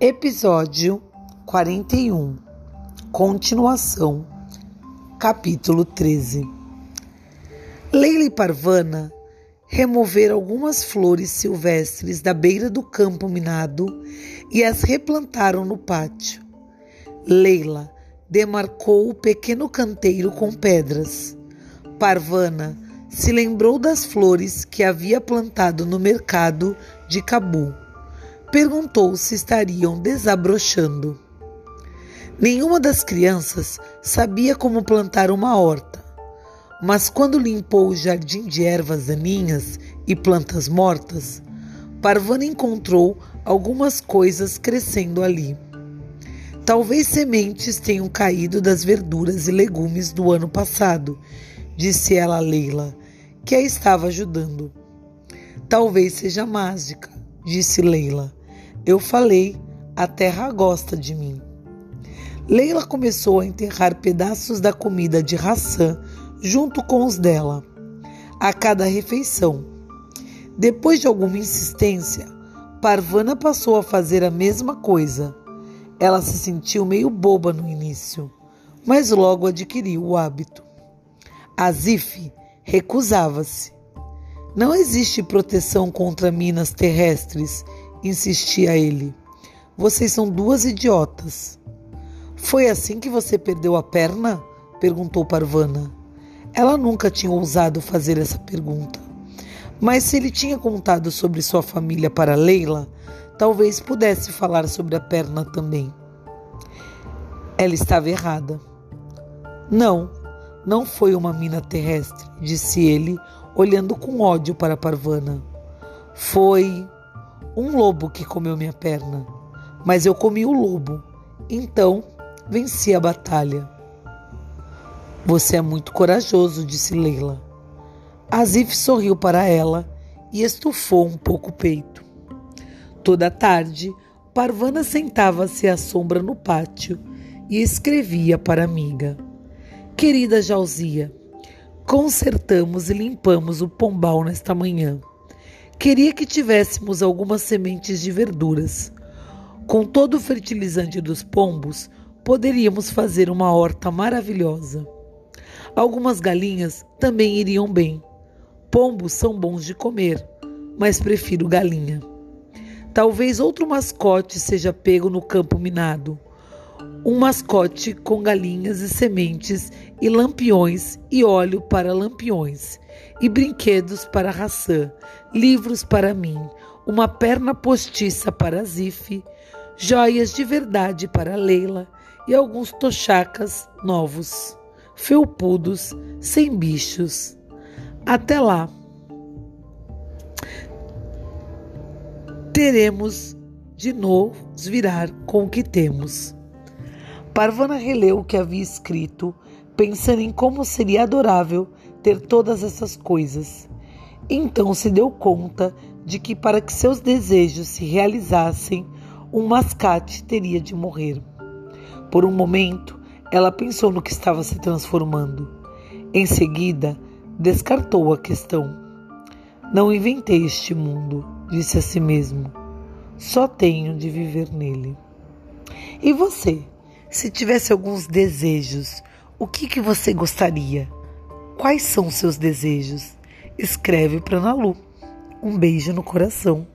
Episódio 41 Continuação Capítulo 13 Leila e Parvana removeram algumas flores silvestres da beira do campo minado e as replantaram no pátio. Leila demarcou o pequeno canteiro com pedras. Parvana se lembrou das flores que havia plantado no mercado de Cabu. Perguntou se estariam desabrochando. Nenhuma das crianças sabia como plantar uma horta, mas quando limpou o jardim de ervas daninhas e plantas mortas, Parvana encontrou algumas coisas crescendo ali. Talvez sementes tenham caído das verduras e legumes do ano passado, disse ela a Leila, que a estava ajudando. Talvez seja mágica, disse Leila. Eu falei, a terra gosta de mim. Leila começou a enterrar pedaços da comida de Hassan junto com os dela, a cada refeição. Depois de alguma insistência, Parvana passou a fazer a mesma coisa. Ela se sentiu meio boba no início, mas logo adquiriu o hábito. Azif recusava-se. Não existe proteção contra minas terrestres, insistia ele. Vocês são duas idiotas. Foi assim que você perdeu a perna? perguntou Parvana. Ela nunca tinha ousado fazer essa pergunta. Mas se ele tinha contado sobre sua família para Leila, talvez pudesse falar sobre a perna também. Ela estava errada. Não, não foi uma mina terrestre, disse ele, olhando com ódio para Parvana. Foi um lobo que comeu minha perna. Mas eu comi o lobo. Então venci a batalha. Você é muito corajoso, disse Leila. Azif sorriu para ela e estufou um pouco o peito. Toda tarde, Parvana sentava-se à sombra no pátio e escrevia para a amiga. Querida Jalzia, consertamos e limpamos o pombal nesta manhã. Queria que tivéssemos algumas sementes de verduras. Com todo o fertilizante dos pombos, poderíamos fazer uma horta maravilhosa. Algumas galinhas também iriam bem. Pombos são bons de comer, mas prefiro galinha. Talvez outro mascote seja pego no campo minado um mascote com galinhas e sementes e lampiões e óleo para lampiões e brinquedos para Hassan, livros para mim, uma perna postiça para Zif, joias de verdade para Leila e alguns tochacas novos, felpudos, sem bichos. Até lá. Teremos de novo virar com o que temos. Parvana releu o que havia escrito, pensando em como seria adorável ter todas essas coisas. Então se deu conta de que para que seus desejos se realizassem, um mascate teria de morrer. Por um momento, ela pensou no que estava se transformando. Em seguida, descartou a questão. Não inventei este mundo, disse a si mesmo. Só tenho de viver nele. E você? Se tivesse alguns desejos, o que, que você gostaria? Quais são seus desejos? Escreve para Nalu. Um beijo no coração.